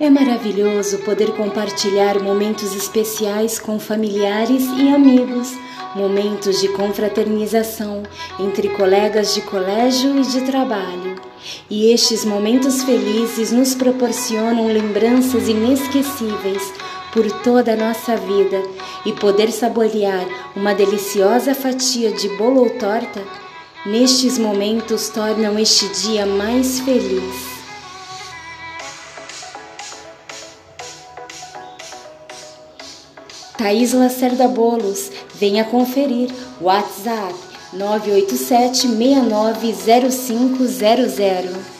É maravilhoso poder compartilhar momentos especiais com familiares e amigos, momentos de confraternização entre colegas de colégio e de trabalho. E estes momentos felizes nos proporcionam lembranças inesquecíveis por toda a nossa vida e poder saborear uma deliciosa fatia de bolo ou torta, nestes momentos tornam este dia mais feliz. Thaís Lacerda Bolos, venha conferir. WhatsApp 987 690500.